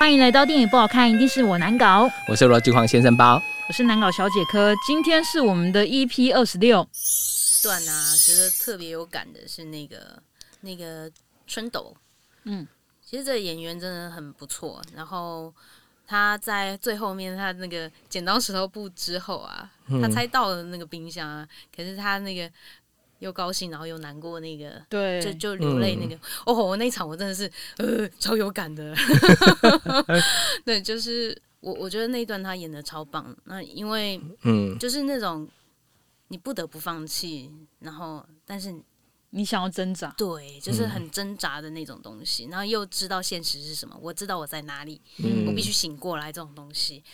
欢迎来到电影不好看，一定是我难搞。我是罗金黄先生包，我是难搞小姐科。今天是我们的 EP 二十六段啊，觉得特别有感的是那个那个春斗，嗯，其实这个演员真的很不错。然后他在最后面，他那个剪刀石头布之后啊，他猜到了那个冰箱啊，可是他那个。又高兴，然后又难过，那个对，就就流泪那个。哦，我那一场我真的是呃超有感的。对，就是我我觉得那一段他演的超棒。那因为嗯，就是那种你不得不放弃，然后但是你想要挣扎，对，就是很挣扎的那种东西。然后又知道现实是什么，我知道我在哪里，我必须醒过来这种东西。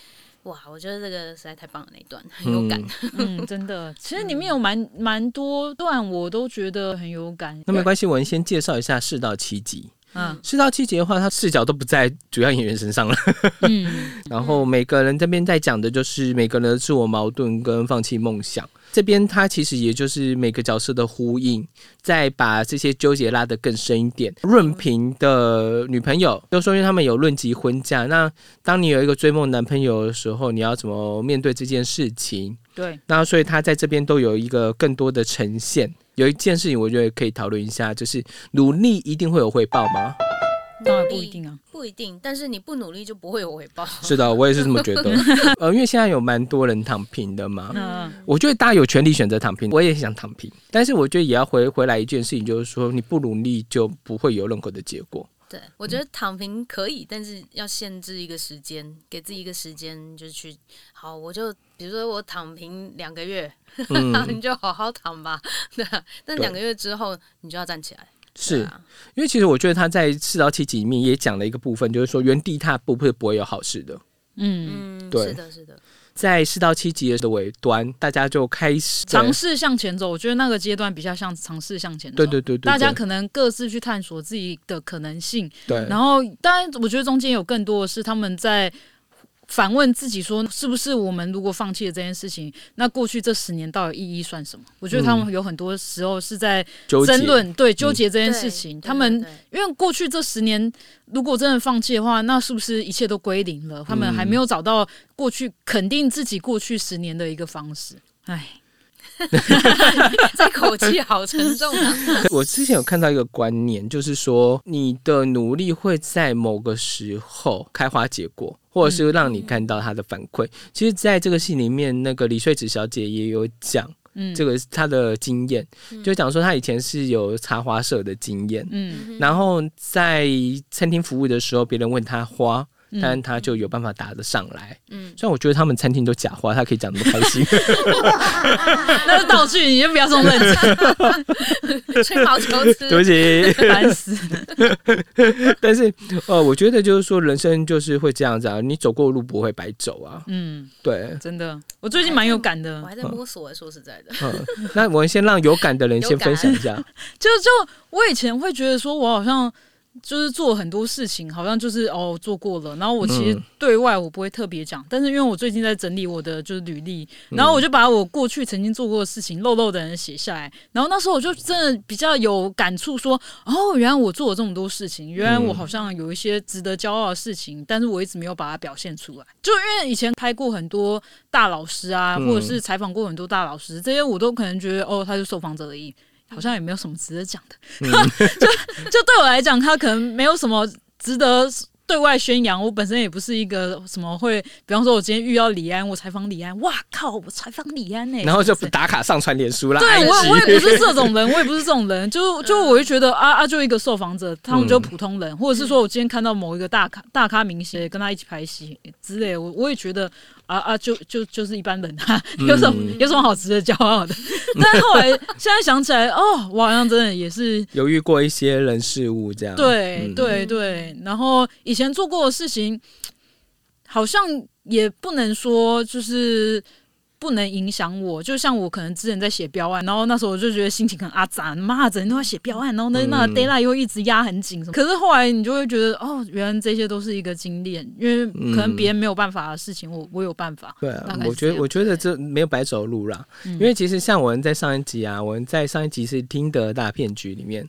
哇，我觉得这个实在太棒了，那一段很有感。嗯，真的，其实里面有蛮蛮多段，我都觉得很有感。那没关系，我们先介绍一下四到七集。嗯，四到七集的话，他视角都不在主要演员身上了。嗯，然后每个人这边在讲的就是每个人的自我矛盾跟放弃梦想。这边他其实也就是每个角色的呼应，再把这些纠结拉得更深一点。润平的女朋友，就说因为他们有论及婚嫁，那当你有一个追梦男朋友的时候，你要怎么面对这件事情？对，那所以他在这边都有一个更多的呈现。有一件事情，我觉得可以讨论一下，就是努力一定会有回报吗？当然不一定啊，不一定。但是你不努力就不会有回报。是的，我也是这么觉得。呃，因为现在有蛮多人躺平的嘛。嗯。我觉得大家有权利选择躺平，我也想躺平。但是我觉得也要回回来一件事情，就是说你不努力就不会有任何的结果。对，我觉得躺平可以，但是要限制一个时间，给自己一个时间，就是去好，我就比如说我躺平两个月，你就好好躺吧。对。但两个月之后，你就要站起来。是啊因为其实我觉得他在四到七集里面也讲了一个部分，就是说原地踏步会不会有好事的。嗯，对，是的，是的。在四到七级的尾端，大家就开始尝试向前走。我觉得那个阶段比较像尝试向前走。对对对，大家可能各自去探索自己的可能性。对，然后当然，我觉得中间有更多的是他们在。反问自己说：“是不是我们如果放弃了这件事情，那过去这十年到底意义算什么？”我觉得他们有很多时候是在争论，对纠结这件事情。他们因为过去这十年，如果真的放弃的话，那是不是一切都归零了？他们还没有找到过去肯定自己过去十年的一个方式。哎。这口气好沉重啊！我之前有看到一个观念，就是说你的努力会在某个时候开花结果，或者是让你看到他的反馈。其实，在这个戏里面，那个李穗子小姐也有讲，嗯，这个她的经验，就讲说她以前是有插花社的经验，嗯，然后在餐厅服务的时候，别人问她花。但他就有办法答得上来。嗯，虽然我觉得他们餐厅都假话，他可以讲那么开心。那是道具，你就不要这么认真。吹毛求疵，对不起，烦死。但是，呃，我觉得就是说，人生就是会这样子啊，你走过路不会白走啊。嗯，对，真的，我最近蛮有感的。我还在摸索，说实在的。嗯，那我们先让有感的人先分享一下。就就我以前会觉得说，我好像。就是做很多事情，好像就是哦做过了，然后我其实对外我不会特别讲，但是因为我最近在整理我的就是履历，然后我就把我过去曾经做过的事情漏漏的人写下来，然后那时候我就真的比较有感触，说哦原来我做了这么多事情，原来我好像有一些值得骄傲的事情，但是我一直没有把它表现出来，就因为以前拍过很多大老师啊，或者是采访过很多大老师，这些我都可能觉得哦他是受访者而已。好像也没有什么值得讲的，就就对我来讲，他可能没有什么值得。对外宣扬，我本身也不是一个什么会，比方说，我今天遇到李安，我采访李安，哇靠，我采访李安呢，然后就打卡上传脸书啦。对我，我也不是这种人，我也不是这种人，就 就我就觉得啊啊，就一个受访者，他们就普通人，或者是说我今天看到某一个大咖大咖明星跟他一起拍戏之类，我我也觉得啊啊，就就就是一般人啊，有什么有什么好值得骄傲的？但后来现在想起来，哦，我好像真的也是 犹豫过一些人事物这样。对对对，然后以前做过的事情，好像也不能说就是不能影响我。就像我可能之前在写标案，然后那时候我就觉得心情很阿杂，妈整天都在写标案，然后那那个 d a y l i g h t 又一直压很紧什么。可是后来你就会觉得，哦，原来这些都是一个经验，因为可能别人没有办法的事情，我我有办法。对啊，我觉得我觉得这没有白走路啦，因为其实像我们在上一集啊，我们在上一集是听的大骗局里面，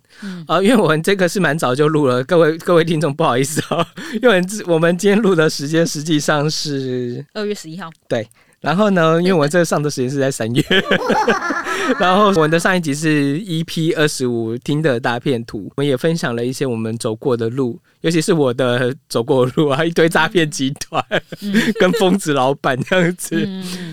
啊，因为我们这个是蛮早就录了，各位 各位听众不好意思哦，因为我们今天录的时间实际上是二月十一号，对。然后呢，因为我这上的时间是在三月，然后我们的上一集是 EP 二十五听的大片图，我们也分享了一些我们走过的路，尤其是我的走过的路啊，一堆诈骗集团跟疯子老板这样子。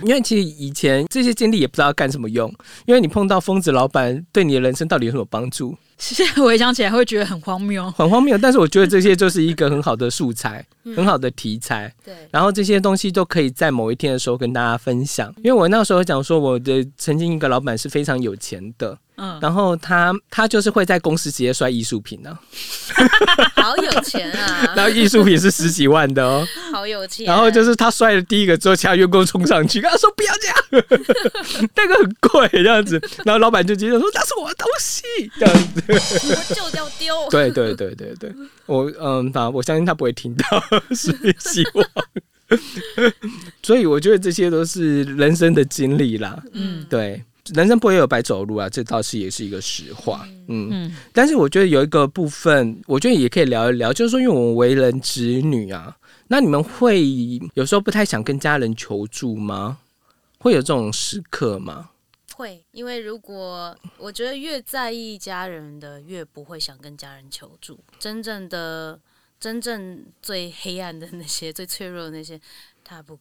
因为其实以前这些经历也不知道干什么用，因为你碰到疯子老板，对你的人生到底有什么帮助？现在回想起来会觉得很荒谬，很荒谬。但是我觉得这些就是一个很好的素材，很好的题材。对，然后这些东西都可以在某一天的时候跟大家分享。因为我那时候讲说，我的曾经一个老板是非常有钱的。嗯，然后他他就是会在公司直接摔艺术品呢，好有钱啊！然后艺术品是十几万的哦，好有钱。然后就是他摔了第一个之后，其他员工冲上去跟他说不要这样，那个很贵这样子。然后老板就接着说那是我的东西这样子，我就要丢。对对对对对，我嗯，他我相信他不会听到，所以希望。所以我觉得这些都是人生的经历啦，嗯，对。人生不会有白走路啊，这倒是也是一个实话。嗯，嗯但是我觉得有一个部分，我觉得也可以聊一聊，就是说，因为我们为人子女啊，那你们会有时候不太想跟家人求助吗？会有这种时刻吗？会，因为如果我觉得越在意家人的，越不会想跟家人求助。真正的、真正最黑暗的那些、最脆弱的那些，他不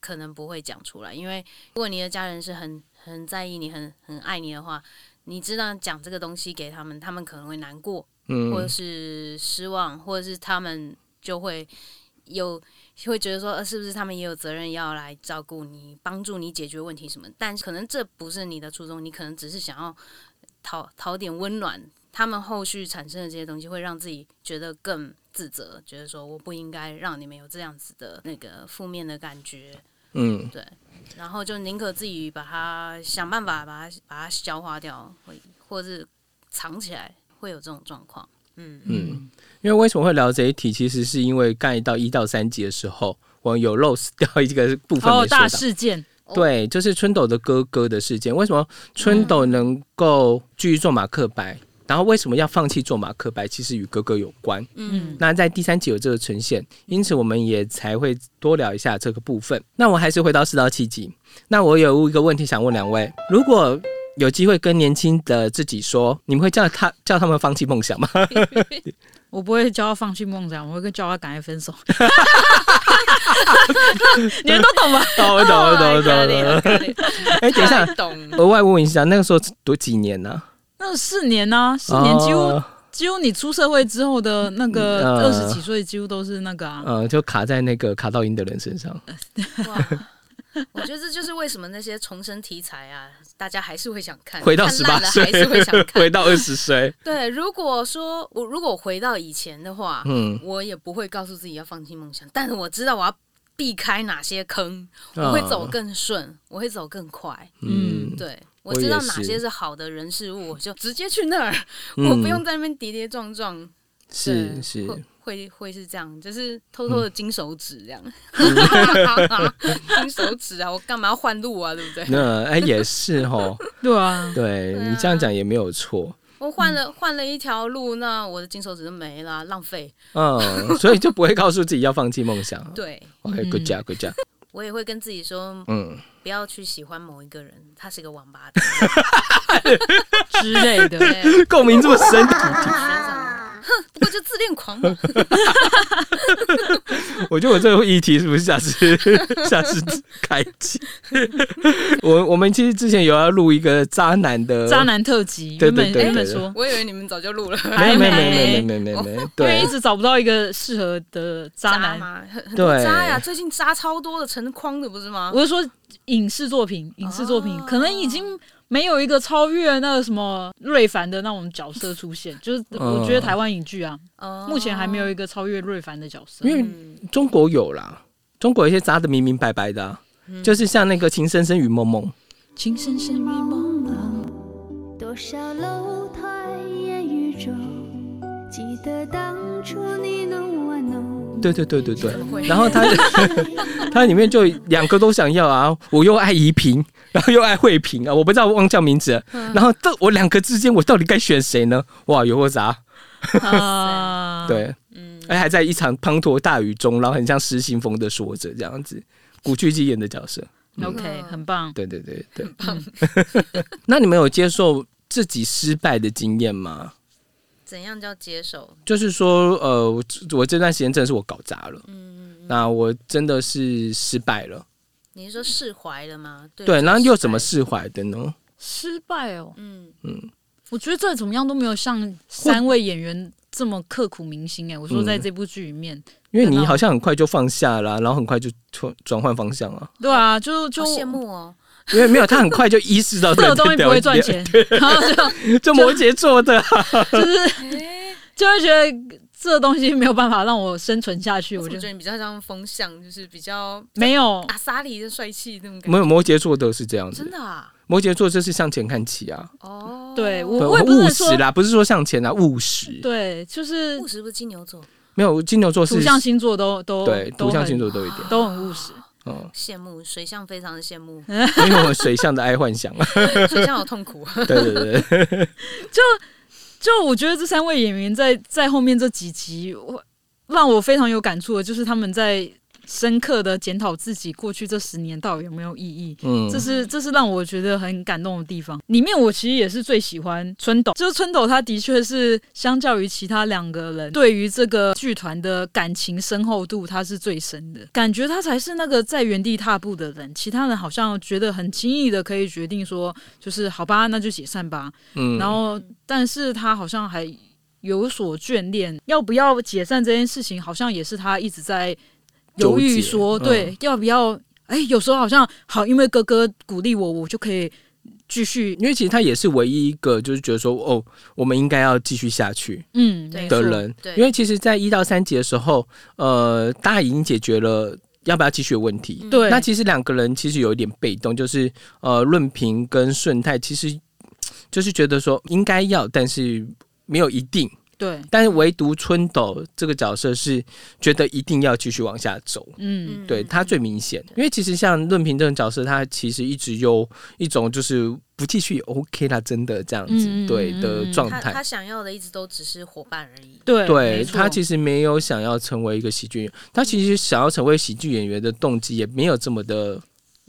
可能不会讲出来，因为如果你的家人是很。很在意你，很很爱你的话，你知道讲这个东西给他们，他们可能会难过，嗯，或者是失望，或者是他们就会有会觉得说，呃，是不是他们也有责任要来照顾你，帮助你解决问题什么？但可能这不是你的初衷，你可能只是想要讨讨点温暖。他们后续产生的这些东西，会让自己觉得更自责，觉得说我不应该让你们有这样子的那个负面的感觉，嗯，对。然后就宁可自己把它想办法把它把它消化掉，会或者是藏起来，会有这种状况。嗯嗯，因为为什么会聊这一题？其实是因为干到一到三集的时候，我有 lose 掉一个部分。哦，大事件。对，就是春斗的哥哥的事件。为什么春斗能够继续做马克白？然后为什么要放弃做马克白？其实与哥哥有关。嗯，那在第三集有这个呈现，因此我们也才会多聊一下这个部分。那我还是回到四到七集。那我有一个问题想问两位：如果有机会跟年轻的自己说，你们会叫他叫他们放弃梦想吗？我不会叫他放弃梦想，我会跟叫他赶快分手。你们都懂吗？懂，懂，懂，懂，懂。哎，等一下，额外问一下，那个时候读几年呢？那四年呢？四年几乎几乎你出社会之后的那个二十几岁，几乎都是那个啊，呃，就卡在那个卡到音的人身上。哇，我觉得这就是为什么那些重生题材啊，大家还是会想看。回到十八岁，还是会想看。回到二十岁。对，如果说我如果回到以前的话，嗯，我也不会告诉自己要放弃梦想，但是我知道我要避开哪些坑，我会走更顺，我会走更快。嗯，对。我知道哪些是好的人事物，我就直接去那儿，我不用在那边跌跌撞撞。是是，会会是这样，就是偷偷的金手指这样。金手指啊，我干嘛要换路啊？对不对？那哎也是哦。对啊，对你这样讲也没有错。我换了换了一条路，那我的金手指就没了，浪费。嗯，所以就不会告诉自己要放弃梦想。对，OK，good job，good job。我也会跟自己说，嗯，不要去喜欢某一个人，他是个王八蛋 之类的，共鸣这么深。哼，不过就自恋狂嘛。我觉得我这个议题是不是下次 下次开启？我我们其实之前有要录一个渣男的渣男特辑，对对对对说，我以为你们早就录了，没没没没没没没，因为一直找不到一个适合的渣男嘛，很多渣呀，最近渣超多的，成筐的不是吗？我是说影视作品，影视作品可能已经。没有一个超越那个什么瑞凡的那种角色出现，就是我觉得台湾影剧啊，目前还没有一个超越瑞凡的角色。因为中国有啦，中国有些扎的明明白白的，就是像那个《情深深雨蒙蒙》，情深深雨蒙蒙，多少楼台烟雨中，记得当初你。对对对对对。然后他 他里面就两个都想要啊，我又爱怡萍，然后又爱惠萍啊，我不知道忘叫名字了。然后这我两个之间，我到底该选谁呢？哇，有个啥？啊，对，嗯，而还在一场滂沱大雨中，然后很像失心疯的说着这样子，古巨基演的角色。，OK，很棒。对对对对，很棒那你们有接受自己失败的经验吗？怎样叫接受？就是说，呃，我我这段时间真的是我搞砸了，嗯，那我真的是失败了。你是说释怀了吗？对对，然后又？怎么释怀的呢？失败哦，嗯嗯，我觉得再怎么样都没有像三位演员这么刻苦铭心哎。我说嗯在这部剧里面，因为你好像很快就放下了，然后很快就转转换方向了，对啊，就就羡慕哦。因为没有他很快就意识到这个 东西不会赚钱，然后就就摩羯座的，就是哎，就会觉得这个东西没有办法让我生存下去，我我就觉得你比较像风向，就是比较没有。阿萨里的帅气那种感觉。没。有摩羯座的是这样子，真的啊？摩羯座就是向前看齐啊，哦，对我务实啦，不是说向前啊，务实。对，就是务实不是金牛座，没有金牛座是土象星座都都对土象星座都一点，都很务实。嗯，羡慕水象非常的羡慕，因为我水象的爱幻想，水象好痛苦。对 对对。就，就我觉得这三位演员在在后面这几集，我让我非常有感触的，就是他们在深刻的检讨自己过去这十年到底有没有意义。嗯这是这是让我觉得很感动的地方。里面我其实也是最喜欢春斗，就是春斗他的确是相较于其他两个人，对于这个剧团的感情深厚度，他是最深的。感觉他才是那个在原地踏步的人，其他人好像觉得很轻易的可以决定说，就是好吧，那就解散吧。嗯然后，但是他好像还有所眷恋，要不要解散这件事情，好像也是他一直在犹豫说，嗯对，要不要？哎，有时候好像好，因为哥哥鼓励我，我就可以继续，因为其实他也是唯一一个就是觉得说，哦，我们应该要继续下去嗯，的人，对因为其实，在一到三集的时候，呃，大家已经解决了要不要继续的问题。对，那其实两个人其实有一点被动，就是呃，润平跟顺泰其实就是觉得说应该要，但是没有一定。对，但是唯独春斗这个角色是觉得一定要继续往下走。嗯，对他最明显，因为其实像论平这种角色，他其实一直有一种就是不继续也 OK 啦，真的这样子、对的状态。他他想要的一直都只是伙伴而已。对，对他其实没有想要成为一个喜剧演员，他其实想要成为喜剧演员的动机也没有这么的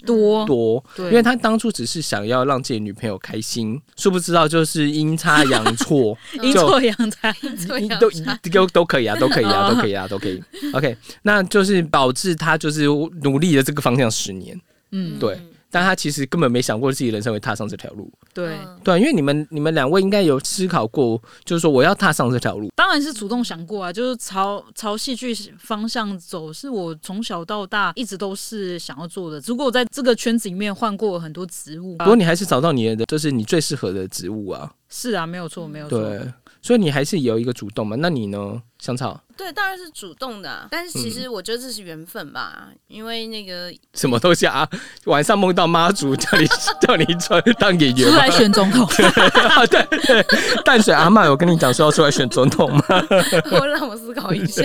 多，多，因为他当初只是想要让自己女朋友开心，殊不知道就是阴差阳错，阴错阳差，对呀都都都可以啊，都可以啊，都可以啊，都可以。OK，那就是导致他就是努力的这个方向十年，嗯，对但他其实根本没想过自己人生会踏上这条路。对，嗯对，因为你们你们两位应该有思考过，就是说我要踏上这条路。当然是主动想过啊，就是朝朝戏剧方向走，是我从小到大一直都是想要做的。只不过我在这个圈子里面换过很多职务，不过你还是找到你的，就是你最适合的职务啊。是啊，没有错，没有错。对，所以你还是有一个主动嘛。那你呢，香草？对，当然是主动的啊，但是其实嗯我觉得这是缘分吧，因为那个什么东西啊？晚上梦到妈祖 叫你叫你出来当演员吗？出来选总统，啊，对对，淡水阿嬷有跟你讲说要出来选总统吗？我让我思考一下，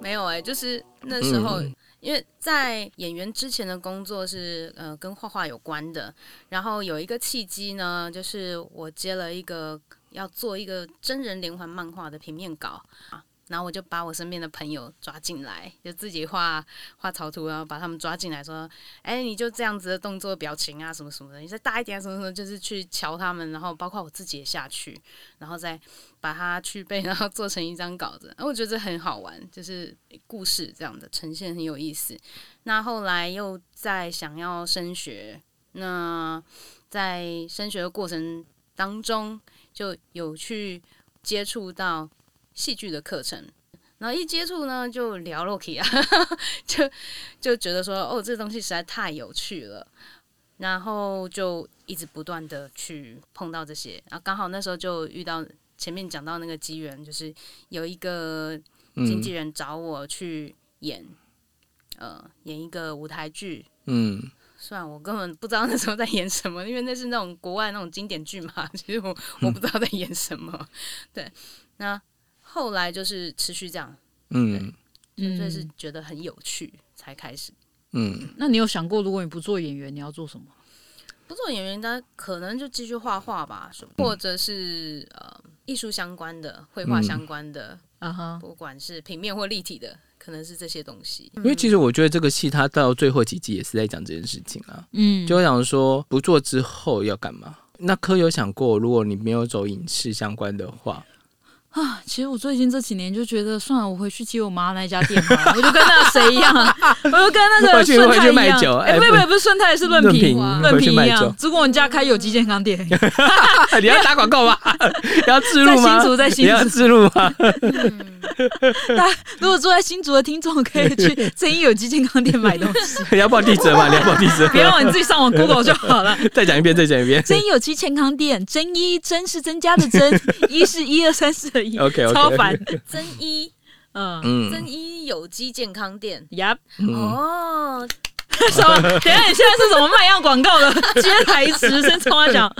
没有哎、就是那时候。嗯因为在演员之前的工作是呃跟画画有关的，然后有一个契机呢，就是我接了一个要做一个真人连环漫画的平面稿啊，然后我就把我身边的朋友抓进来，就自己画画草图，然后把他们抓进来说，哎，你就这样子的动作、表情啊，什么什么的，你再大一点啊，什么什么，就是去瞧他们，然后包括我自己也下去，然后再把它去背，然后做成一张稿子。然后 我觉得这很好玩，就是故事这样的呈现很有意思。那后来又在想要升学，那在升学的过程当中，就有去接触到戏剧的课程。然后一接触呢，就聊了起啊，就就觉得说，哦，这东西实在太有趣了。然后就一直不断的去碰到这些，然后刚好那时候就遇到前面讲到那个机缘，就是有一个经纪人找我去演呃演一个舞台剧。嗯虽然我根本不知道那时候在演什么，因为那是那种国外那种经典剧嘛，其实我我不知道在演什么。对，那后来就是持续这样，嗯纯粹是觉得很有趣才开始。嗯那你有想过，如果你不做演员，你要做什么？不做演员，那可能就继续画画吧，或者是呃艺术相关的、绘画相关的，啊哈，不管是平面或立体的，可能是这些东西。因为其实我觉得这个戏它到最后几集也是在讲这件事情啊，嗯，就会想说不做之后要干嘛。那科有想过，如果你没有走影视相关的话，啊，其实我最近这几年就觉得，算了，我回去接我妈那家店吧，我就跟那个谁一样，我就跟那个顺泰一样哎，哎不不是不是顺泰，是润润平，平润平一样酒。如果你家开有机健康店，你要打广告吗？你要自录吗？在新竹在新你要竹自录吗？如果住在新竹的听众可以去 真一有机健康店买东西，你要报地址吗？你要报地址别让你自己上网 Google 就好了。再讲一遍，再讲一遍。真有机健康店，真一真是增加的真，一是一二三四的一 OK，OK 超烦。增一嗯嗯增一有机健康店。Yep，，哦，什么？等下你现在是什么卖药广告的接 台词？先从他讲。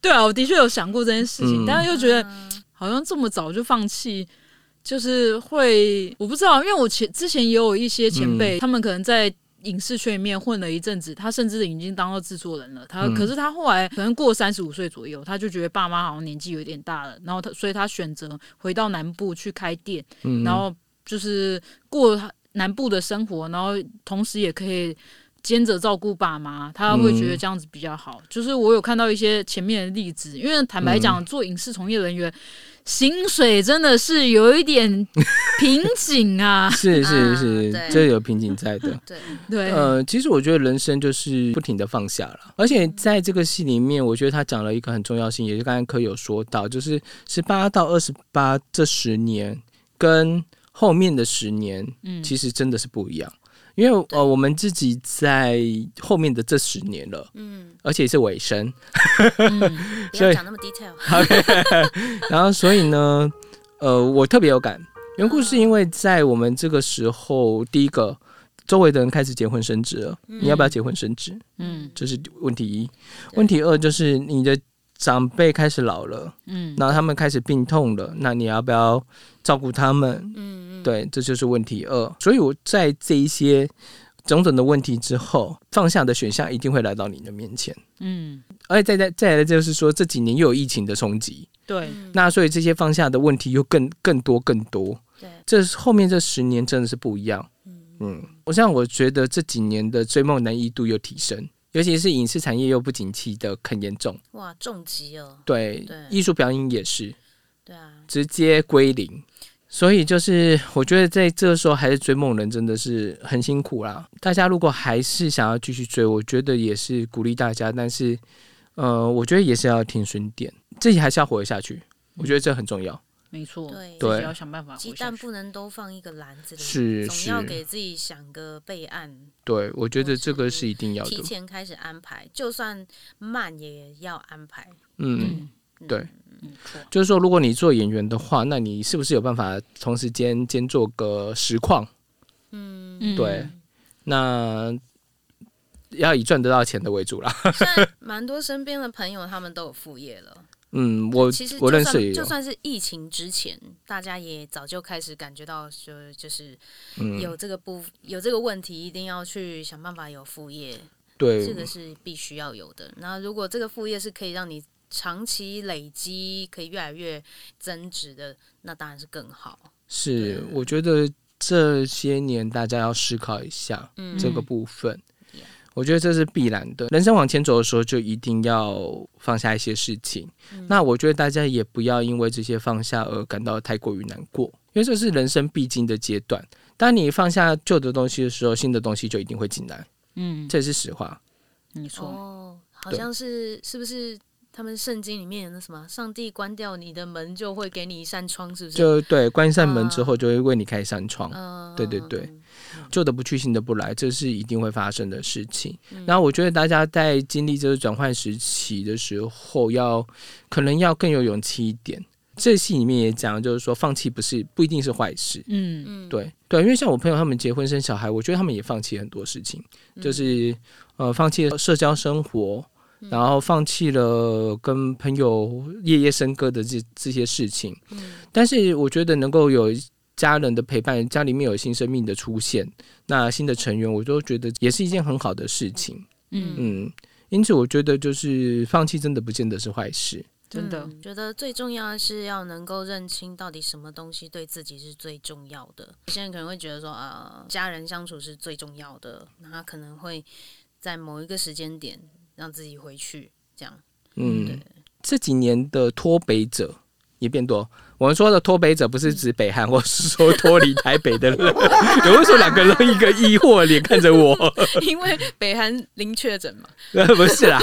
对啊，我的确有想过这件事情，嗯但是又觉得好像这么早就放弃，就是会我不知道，因为我前之前也有一些前辈，他们可能在。影视圈里面混了一阵子，他甚至已经当到制作人了。他、嗯可是他后来可能过三十五岁左右，他就觉得爸妈好像年纪有点大了，然后他所以他选择回到南部去开店，嗯然后就是过南部的生活，然后同时也可以兼着照顾爸妈，他会觉得这样子比较好。就是我有看到一些前面的例子，因为坦白讲，做影视从业人员薪水真的是有一点 瓶颈啊。是是啊是，对这有瓶颈在的。对，对，呃，其实我觉得人生就是不停的放下了，而且在这个戏里面，我觉得他讲了一个很重要性，也是刚才柯有说到，就是十八到二十八这十年跟后面的十年，嗯其实真的是不一样。因为呃，我们自己在后面的这十年了，嗯，而且是尾声，嗯 不要讲那么 detail。然后所以呢，呃，我特别有感，缘故是因为在我们这个时候，第一个周围的人开始结婚生子了，你要不要结婚生子？嗯这是问题一。问题二就是你的长辈开始老了，嗯然后他们开始病痛了，那你要不要照顾他们？嗯嗯，对，这就是问题二。所以我在这一些种种的问题之后，放下的选项一定会来到你的面前。嗯，而且再再再来就是说，这几年又有疫情的冲击，对，嗯那所以这些放下的问题又更更多更多。对，这后面这十年真的是不一样。嗯，我像我觉得这几年的追梦难易度又提升，尤其是影视产业又不景气的很严重。哇，重疾哦。对，对艺术表演也是对啊，直接归零。所以就是，我觉得在这个时候还是追梦人真的是很辛苦啦。大家如果还是想要继续追，我觉得也是鼓励大家，但是呃，我觉得也是要停损点，自己还是要活得下去。我觉得这很重要。没错，对要想办法鸡。蛋不能都放一个篮子里，是总要给自己想个备案，对，我觉得这个是一定要提。前开始安排，就算慢也要安排。嗯，嗯，对，没错，就是说，如果你做演员的话，那你是不是有办法同时间兼做个实况？嗯，嗯对，那要以赚得到钱的为主啦。现在蛮多身边的朋友他们都有副业了。嗯，我其实我就算认识也，就算是疫情之前，大家也早就开始感觉到说，就是嗯，有这个不有这个问题，一定要去想办法有副业，对，这个是必须要有的。那如果这个副业是可以让你长期累积，可以越来越增值的，那当然是更好。是，我觉得这些年大家要思考一下嗯，这个部分。我觉得这是必然的，人生往前走的时候，就一定要放下一些事情。嗯那我觉得大家也不要因为这些放下而感到太过于难过，因为这是人生必经的阶段。当你放下旧的东西的时候，新的东西就一定会进来，嗯，这也是实话。没错，哦，好像是是不是他们圣经里面有那什么，上帝关掉你的门就会给你一扇窗，是不是？就对，关一扇门之后，就会为你开一扇窗。嗯，对对对嗯，旧的不去，新的不来，这是一定会发生的事情。嗯然后我觉得大家在经历这个转换时期的时候，要可能要更有勇气一点。这戏里面也讲，就是说放弃不是不一定是坏事。嗯嗯，对对，因为像我朋友他们结婚生小孩，我觉得他们也放弃很多事情，就是呃放弃社交生活，然后放弃了跟朋友夜夜笙歌的这这些事情。但是我觉得能够有家人的陪伴，家里面有新生命的出现，那新的成员，我都觉得也是一件很好的事情。嗯，嗯，因此我觉得就是放弃真的不见得是坏事。真的，嗯觉得最重要的是要能够认清到底什么东西对自己是最重要的。有些人可能会觉得说，啊，家人相处是最重要的，那他可能会在某一个时间点让自己回去，这样。嗯，这几年的脱北者也变多。我们说的脱北者不是指北韩，或是说脱离台北的人。有为什么两个人一个疑惑脸看着我？因为北韩零确诊嘛，不是啦，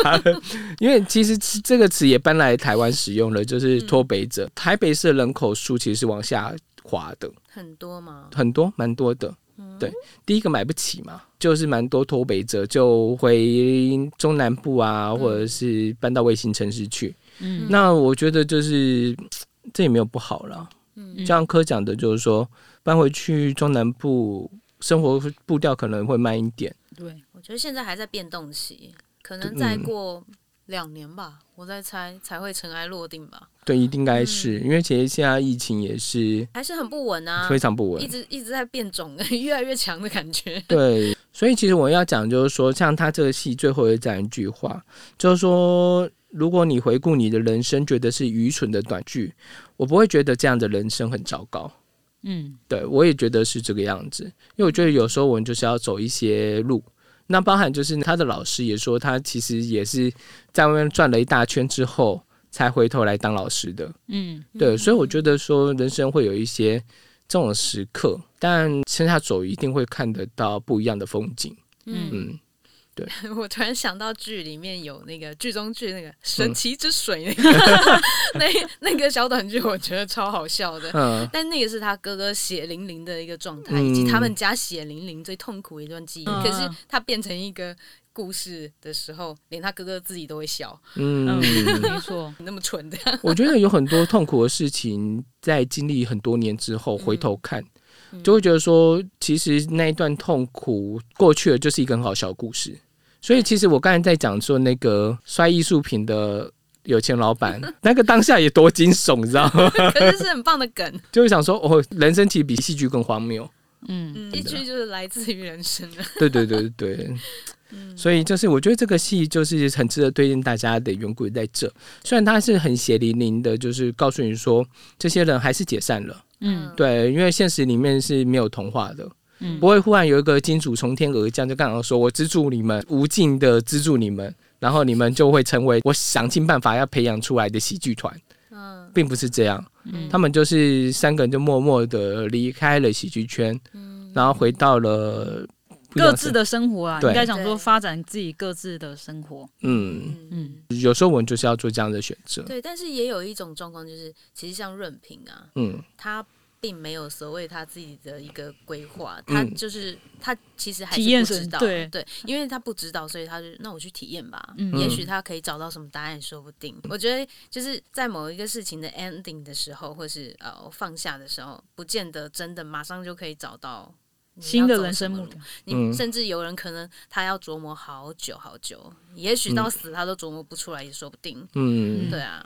因为其实这个词也搬来台湾使用了，就是脱北者。台北市的人口数其实是往下滑的，很多吗。很多蛮多的。对，第一个买不起嘛，就是蛮多脱北者就回中南部啊，或者是搬到卫星城市去。嗯那我觉得就是 这也没有不好了。嗯像科讲的，就是说搬回去中南部，生活步调可能会慢一点。对，我觉得现在还在变动期，可能嗯再过两年吧，我在猜才会尘埃落定吧，对，一定该是、因为其实现在疫情也是还是很不稳啊，非常不稳一。直一直在变种，越来越强的感觉。对，所以其实我要讲就是说，像他这个戏最后的这样一句话，就是说，如果你回顾你的人生，觉得是愚蠢的短剧，我不会觉得这样的人生很糟糕。嗯对我也觉得是这个样子，因为我觉得有时候我们就是要走一些路。那包含就是他的老师也说，他其实也是在外面转了一大圈之后，才回头来当老师的。嗯对，所以我觉得说人生会有一些这种时刻，但向下走一定会看得到不一样的风景。嗯，嗯，我突然想到剧里面有那个剧中剧那嗯个神奇之水那个、那那个小短剧，我觉得超好笑的。嗯，但那个是他哥哥血淋淋的一个状态，嗯以及他们家血淋淋最痛苦的一段记忆。嗯可是他变成一个故事的时候，连他哥哥自己都会笑，嗯，嗯，没错，那么蠢的。我觉得有很多痛苦的事情，在经历很多年之后回头看，就会觉得说，其实那一段痛苦过去了，就是一个很好笑的故事。所以，其实我刚才在讲说那个摔艺术品的有钱老板，那个当下也多惊悚，你知道吗？可是是很棒的梗，就是想说，哦，人生其实比戏剧更荒谬。嗯嗯，一句就是来自于人生的。对对对对对。所以就是我觉得这个戏就是很值得推荐大家的缘故在这，虽然它是很血淋淋的，就是告诉你说这些人还是解散了，嗯对，因为现实里面是没有童话的，嗯。不会忽然有一个金主从天而降，就刚好说我资助你们，无尽的资助你们，然后你们就会成为我想尽办法要培养出来的喜剧团，嗯。并不是这样，嗯他们就是三个人就默默的离开了喜剧圈，然后回到了各自的生活啊，对。应该讲说发展自己各自的生活。嗯，嗯。有时候我们就是要做这样的选择，对，但是也有一种状况，就是其实像润平啊，嗯。他并没有所谓他自己的一个规划，他嗯。就是他其实还体验是不知道，对对，因为他不知道，所以他就那我去体验吧，嗯。也许他可以找到什么答案，说不定。我觉得就是在某一个事情的 ending 的时候，或是呃放下的时候，不见得真的马上就可以找到。新的人生目标，你嗯甚至有人可能他要琢磨好久好久，也许到死他都琢磨不出来，也说不定。嗯，对啊，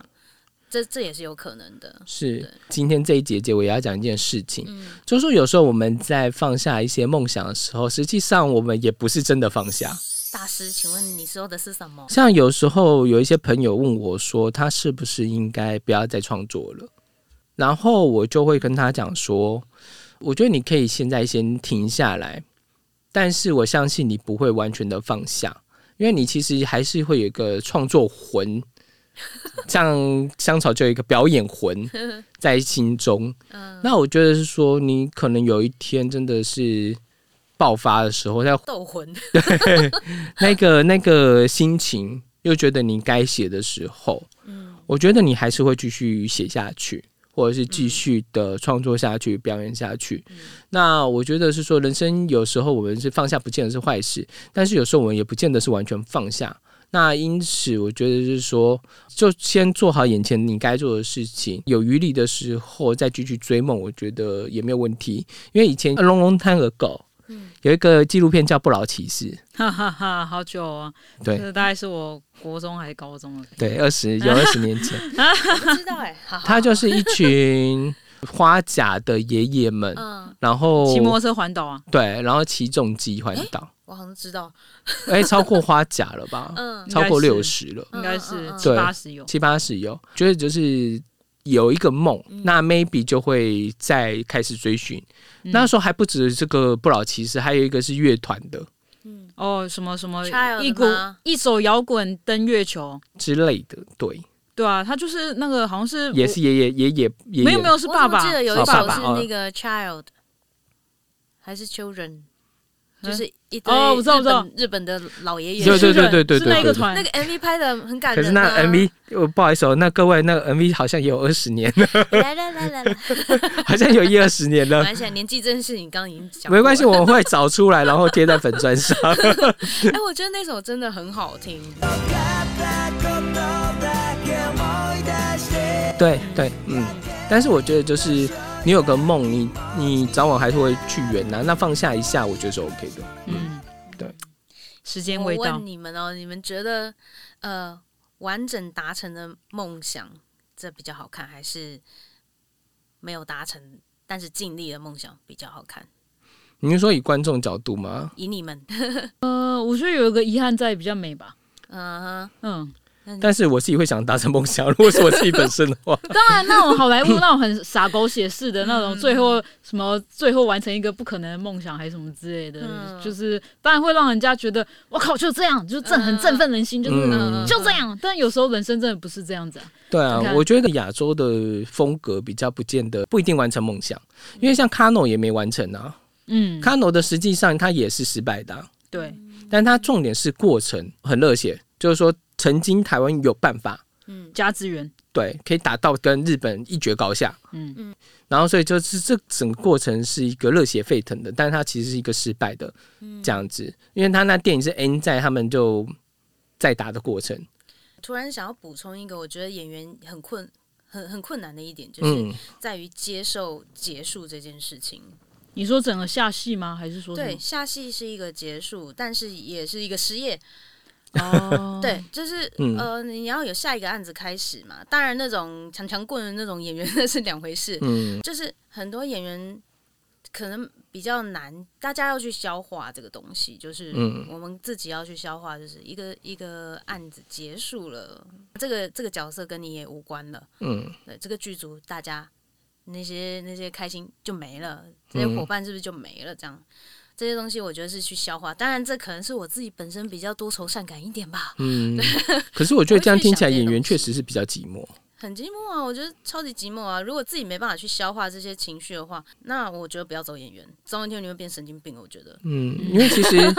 这这也是有可能的。是。今天这一节节我也要讲一件事情，嗯就是说有时候我们在放下一些梦想的时候，实际上我们也不是真的放下。大师，请问你说的是什么？像有时候有一些朋友问我说，他是不是应该不要再创作了？然后我就会跟他讲说，我觉得你可以现在先停下来，但是我相信你不会完全的放下，因为你其实还是会有一个创作魂，像香草就有一个表演魂 在心中。嗯，那我觉得是说，你可能有一天真的是爆发的时候，在斗魂，对那个那个心情，又觉得你该写的时候，嗯我觉得你还是会继续写下去，或者是继续的创作下去、表演下去。那我觉得是说，人生有时候我们是放下，不见得是坏事，但是有时候我们也不见得是完全放下。那因此，我觉得就是说，就先做好眼前你该做的事情，有余力的时候再继续追梦，我觉得也没有问题。因为以前《龙龙探个狗》有一个纪录片叫《不老骑士》，哈哈哈，好久啊！对这大概是我国中还是高中了。对，二十有二十年前，知道哎，他就是一群花甲的爷爷们，嗯，然后骑摩托车环岛啊，对，然后骑重机环岛，我好像知道，哎、超过花甲了吧？嗯超过六十了，应该是嗯嗯嗯。七八十有。七八十有，觉得就是有一个梦，嗯。那 maybe 就会再开始追寻。嗯。那时候还不止这个不老骑士，还有一个是乐团的哦，什么什么 Child 一股一首摇滚登月球，之类的，对，对啊，他就是那个好像是也是爷爷爷爷爷爷，没有没有是我爸。爸怎么记得有一首是那个 Child 还是 Children，就是一堆哦我知道我知道日本的老爷爷，对对对是对对是那。个团那个 MV 拍的很感人啊。可是那 MV，我不好意思哦，那各位那个 MV 好像也有二十年了，来来来来来，好像有一二十年了。没关系，年纪这件事情刚刚已经讲没关系，我会找出来，然后贴在粉砖上。哎，我觉得那首真的很好听。对对，嗯，但是我觉得就是你有个梦，你你早晚还是会去圆呐、那放下一下，我觉得是 OK 的。嗯，对，时间我未到。问，你们哦，你们觉得呃完整达成的梦想这比较好看，还是没有达成但是尽力的梦想比较好看？你是说以观众角度吗？以你们，呃，我觉得有一个遗憾在比较美吧，嗯嗯，哼，但是我自己会想达成梦想，如果是我自己本身的话，当然那种好莱坞那种很傻狗血式的那种，最后什么最后完成一个不可能的梦想还是什么之类的，嗯。就是当然会让人家觉得我靠就这样，就振很振奋人心，就是嗯就这样。但有时候人生真的不是这样子啊，对啊我觉得亚洲的风格比较不见得不一定完成梦想，因为像 Kano 也没完成啊嗯，，Kano 的实际上他也是失败的啊、对，但他重点是过程很热血，就是说曾经台湾有办法。嗯加资源，对，可以打到跟日本一决高下。嗯嗯然后所以就是这整个过程是一个热血沸腾的，但是它其实是一个失败的嗯这样子，因为他那电影是 N 在他们就在打的过程，突然想要补充一个，我觉得演员很困。很很困难的一点，就是嗯，在于接受结束这件事情。你说整个下戏吗？还是说对，下戏是一个结束，但是也是一个失业。哦，对，就是、嗯呃，你要有下一个案子开始嘛。当然，那种强强棍的那种演员那是两回事。嗯就是很多演员可能比较难，大家要去消化这个东西，就是嗯我们自己要去消化，就是一个一个案子结束了，这个这个角色跟你也无关了，嗯对，这个剧组大家那些那些开心就没了，这些嗯伙伴是不是就没了？这样。这些东西我觉得是去消化，当然这可能是我自己本身比较多愁善感一点吧，嗯。可是我觉得这样听起来，演员确实是比较寂寞。很寂寞啊，我觉得超级寂寞啊。如果自己没办法去消化这些情绪的话，那我觉得不要走演员，总有一天你会变神经病。我觉得，嗯，因为其实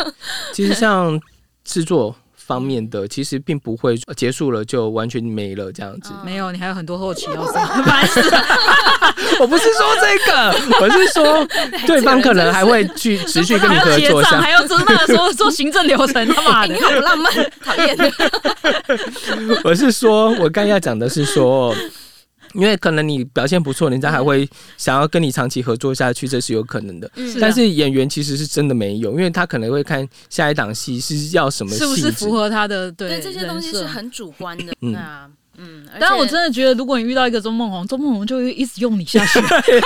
其实像制作方面的，其实并不会呃结束了就完全没了这样子。嗯没有，你还有很多后期要上，烦死了。我不是说这个，我是说对方可能还会去持续跟你合作下还。要真的说做行政流程，他妈的 哎你，好浪漫，讨厌。我是说，我刚要讲的是说，因为可能你表现不错，人家还会想要跟你长期合作下去，这是有可能的。但是演员其实是真的没有，因为他可能会看下一档戏是要什么是不是符。合他的对对这些东西是很主观的，嗯。对啊，嗯。而但我真的觉得，如果你遇到一个周梦红，周梦红就会一直用你下去。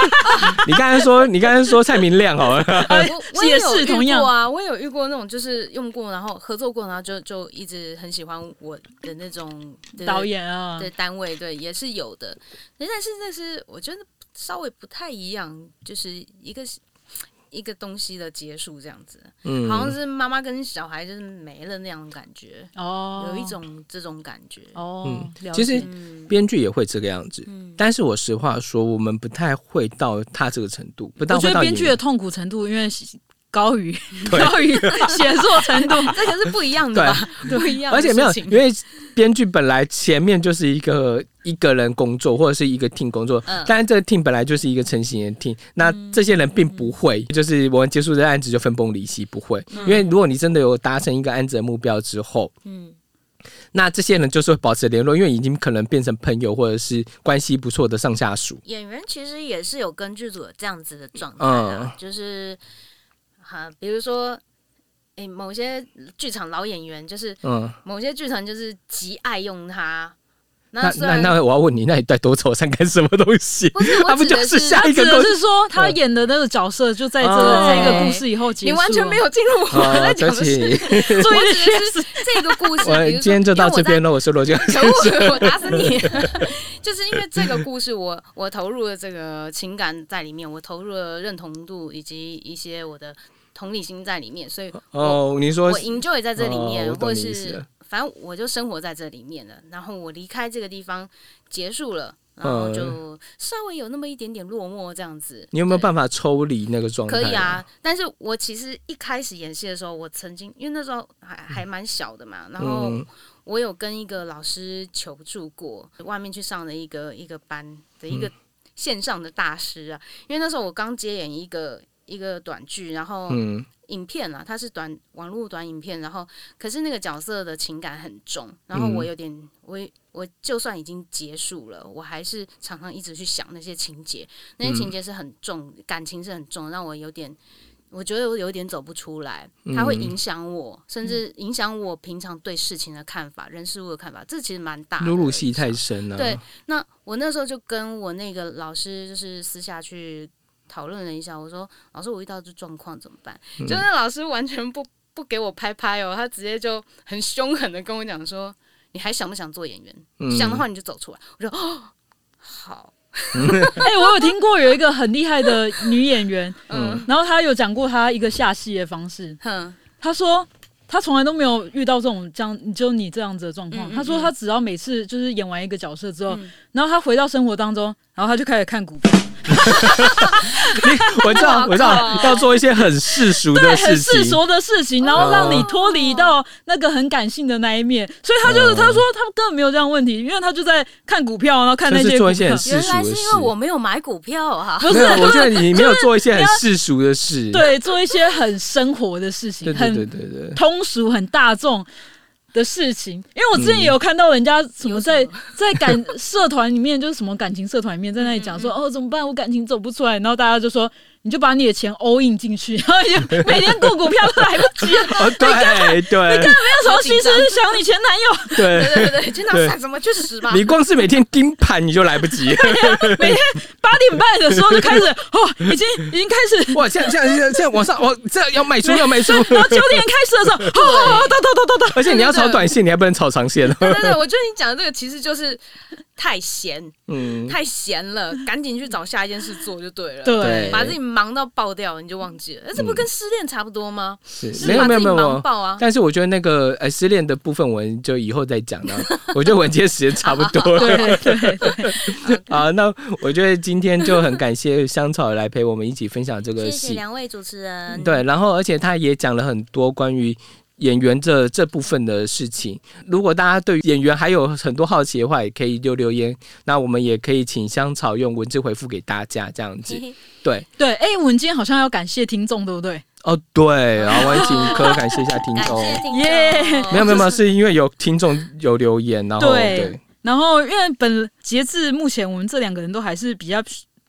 你刚才说，你刚才说蔡明亮好了，我我也也有遇是同样过啊，我也有遇过那种就是用过，然后合作过，然后就就一直很喜欢我的那种导演啊，的单位，对，也是有的。但是那是我觉得稍微不太一样，就是一个一个东西的结束这样子，嗯，好像是妈妈跟小孩就是没了那样的感觉，哦，有一种这种感觉。哦嗯，其实编剧也会这个样子。嗯，但是我实话说，我们不太会到他这个程度，不到我觉得会到编剧的痛苦程度，因为高于高于写作程度。这个是不一样的吧？不一样而且没有，因为编剧本来前面就是一个一个人工作或者是一个 team 工作，嗯。但是这个 team 本来就是一个成型的 team，那这些人并不会，就是我们结束这个案子就分崩离析，不会，因为如果你真的有达成一个案子的目标之后，嗯。那这些人就是会保持联络，因为已经可能变成朋友或者是关系不错的上下属。演员其实也是有跟剧组有这样子的状态啊，就是哈，比如说，诶，某些剧场老演员，就是嗯，某些剧场就是极爱用他。那那那我要问你，那你带多愁善感什么东西？不是，他不就是下一个？是说他演的那个角色就在这这个故事以后结束？你完全没有进入我在讲 的是，做一是这个故事。我今天就到这边了。我是罗杰，我打死你！就是因为这个故事，我我投入了这个情感在里面，我投入了认同度以及一些我的同理心在里面，所以哦，你说我 enjoy 在这里面，或是。反正我就生活在这里面了，然后我离开这个地方结束了，然后就稍微有那么一点点落寞这样子。你有没有办法抽离那个状态？可以啊，但是我其实一开始演戏的时候，我曾经因为那时候还还蛮小的嘛，然后我有跟一个老师求助过，外面去上的一个一个班的一个线上的大师啊，因为那时候我刚接演一个一个短剧，然后。影片啊，它是短网络短影片，然后可是那个角色的情感很重，然后我有点，我我就算已经结束了，我还是常常一直去想那些情节，那些情节是很重，感情是很重，让我有点，我觉得我有点走不出来，它会影响我，甚至影响我平常对事情的看法、人事物的看法，这其实蛮大的。入戏太深了。对，那我那时候就跟我那个老师就是私下去。讨论了一下，我说：“老师，我遇到这状况怎么办？”就那老师完全不不给我拍拍哦，他直接就很凶狠的跟我讲说：“你还想不想做演员？想的话你就走出来。”我说：“哦，好。”哎，我有听过有一个很厉害的女演员，嗯，然后她有讲过她一个下戏的方式。嗯，她说她从来都没有遇到这种这样就你这样子的状况。她说她只要每次就是演完一个角色之后，然后她回到生活当中，然后她就开始看股票。我知道，我知道，要做一些很世俗的事情，很世俗的事情，然后让你脱离到那个很感性的那一面。所以他就是他说他根本没有这样问题，因为他就在看股票，然后看那些做一些很世俗的事。是因为我没有买股票啊，不是？我觉得你没有做一些很 世俗的事，对，做一些很生活的事情，很对对对通俗、很大众。的事情，因为我之前也有看到人家什么在 在感社团里面，就是什么感情社团里面，在那里讲说哦怎么办，我感情走不出来，然后大家就说。你就把你的钱 all in 进去，然后就每天过股票都来不及。对对，你根本没有什么心思想你前男友。对对对，经常想怎么去死吧。你光是每天盯盘你就来不及。每天八点半的时候就开始，哦，已经已经开始。哇，现在现在现在往上，我这要卖出要卖出。然后九点开始的时候，哦，到到到到到。而且你要炒短线，你还不能炒长线。对对对，我觉得你讲的这个其实就是。太闲，嗯，太闲了，赶紧去找下一件事做就对了。对，把自己忙到爆掉，你就忘记了。那这不跟失恋差不多吗？是，没有没有没有忙爆啊！但是我觉得那个呃失恋的部分，我们就以后再讲了。我觉得我们今天时间差不多了。对 对对。好，那我觉得今天就很感谢香草来陪我们一起分享这个戏。谢谢两位主持人。对，然后而且他也讲了很多关于。演员这这部分的事情，如果大家对演员还有很多好奇的话，也可以留留言。那我们也可以请香草用文字回复给大家，这样子。对对，哎，我们今天好像要感谢听众，对不对？哦，对，然后我也请可感谢一下听众。耶，没有没有没有，是因为有听众有留言，然后对，然后因为本截至目前，我们这两个人都还是比较。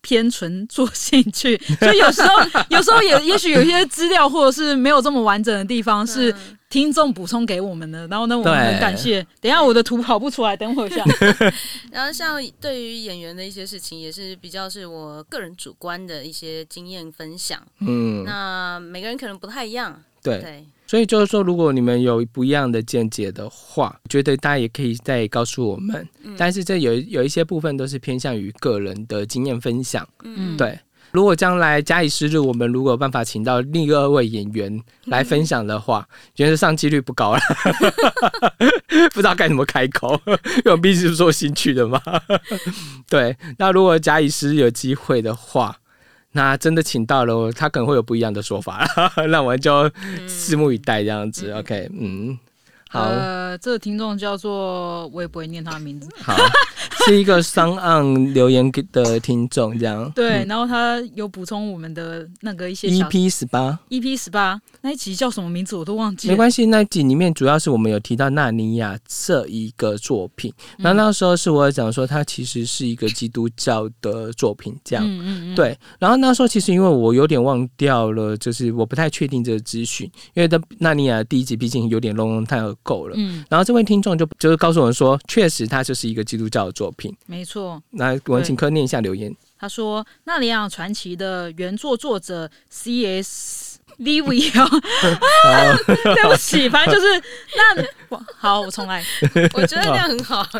偏纯做兴趣，所以有时候 有时候也也许有些资料或者是没有这么完整的地方是听众补充给我们的，然后呢我们很感谢。等下我的图跑不出来，等会一下。然后像对于演员的一些事情，也是比较是我个人主观的一些经验分享。嗯，那每个人可能不太一样。对。所以就是说，如果你们有不一样的见解的话，觉得大家也可以再告诉我们。但是这有有一些部分都是偏向于个人的经验分享。嗯，对。如果将来假以时日，我们如果有办法请到另二位演员来分享的话，觉得上几率不高了。不知道该怎么开口，因为我毕竟是做兴趣的嘛。对。那如果假以时日有机会的话。那真的请到了，他可能会有不一样的说法，那我们就拭目以待这样子。OK，嗯，好。呃，这个听众叫做我也不会念他的名字。好，是一个商案留言给的听众，这样对，嗯然后他有补充我们的那个一些 EP 十八 EP 十八那一集叫什么名字我都忘记了。没关系，那集里面主要是我们有提到纳尼亚这一个作品，那、那时候是我有讲说它其实是一个基督教的作品，这样。嗯嗯嗯，对，然后那时候其实因为我有点忘掉了，就是我不太确定这个资讯，因为的纳尼亚第一集毕竟有点笼笼太而够了。嗯，然后这位听众就就是告诉我们说，确实它就是一个基督教的作品。没错。那我们请科念一下留言。他说，《纳里亚传奇》的原作作者 C.S. 啊 对不起，反正就是那我好，我重来，我觉得这样很好。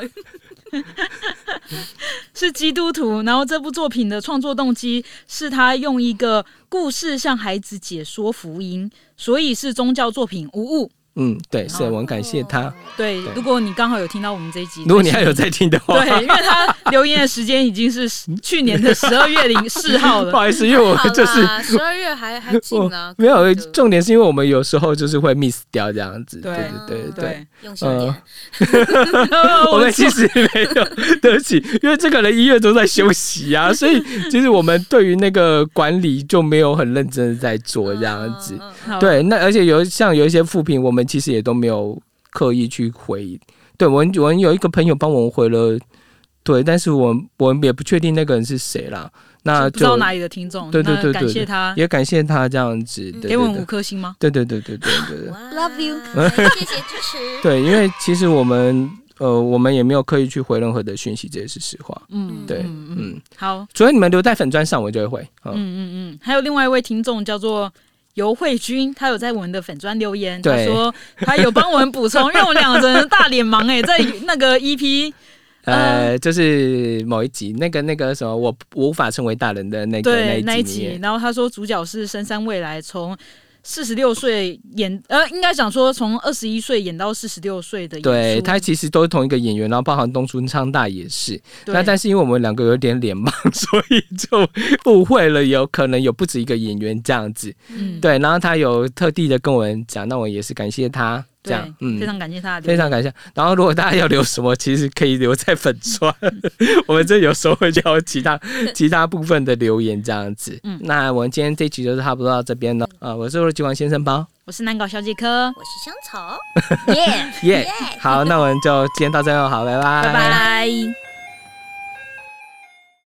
是基督徒。然后这部作品的创作动机是他用一个故事向孩子解说福音，所以是宗教作品无误。嗯，对，是我很感谢他。对，如果你刚好有听到我们这一集，如果你还有在听的话，对，因为他留言的时间已经是去年的十二月零四号了。不好意思，因为我们就是十二月还还近啊，没有重点，是因为我们有时候就是会 miss 掉这样子。对对对对对。对，用心一点。我们其实没有，对不起，因为这个人一月都在休息啊，所以其实我们对于那个管理就没有很认真的在做这样子。对，那而且有像有一些副评，我们其实也都没有刻意去回。对我我们有一个朋友帮我们回了，对，但是我我们也不确定那个人是谁啦。那就不知道哪里的听众，对对对对感谢他也感谢他这样子，对给我们五颗星吗？对对对对对对对 Love you 谢谢支持。对，因为其实我们呃我们也没有刻意去回任何的讯息，这也是实话。嗯，对，嗯好，除非你们留在粉砖上，我就会回。嗯，嗯嗯嗯，还有另外一位听众叫做。尤慧君，他有在我们的粉砖留言，他说他有帮我们补充，因为我们两个人大脸盲哎、在那个 EP 呃，就是某一集那个那个什么，我我无法成为大人的那个那一集，那一集，然后他说主角是深山未来，从四十六岁演，呃，应该讲说从二十一岁演到四十六岁的演对他其实都是同一个演员，然后包含东村昌大也是。那但是因为我们两个有点脸盲，所以就误会了，有可能有不止一个演员这样子。嗯对，然后他有特地的跟我们讲，那我也是感谢他这样对，，嗯非。常感谢他的非常感谢。然后，如果大家要留什么，其实可以留在粉川，我们这有时候会叫其他 其他部分的留言这样子。嗯那我们今天这集就是差不多到这边了。啊、我是罗吉王先生包，我是难搞小姐科，我是香草，耶耶、好，那我们就今天到这了，好，拜拜，拜拜。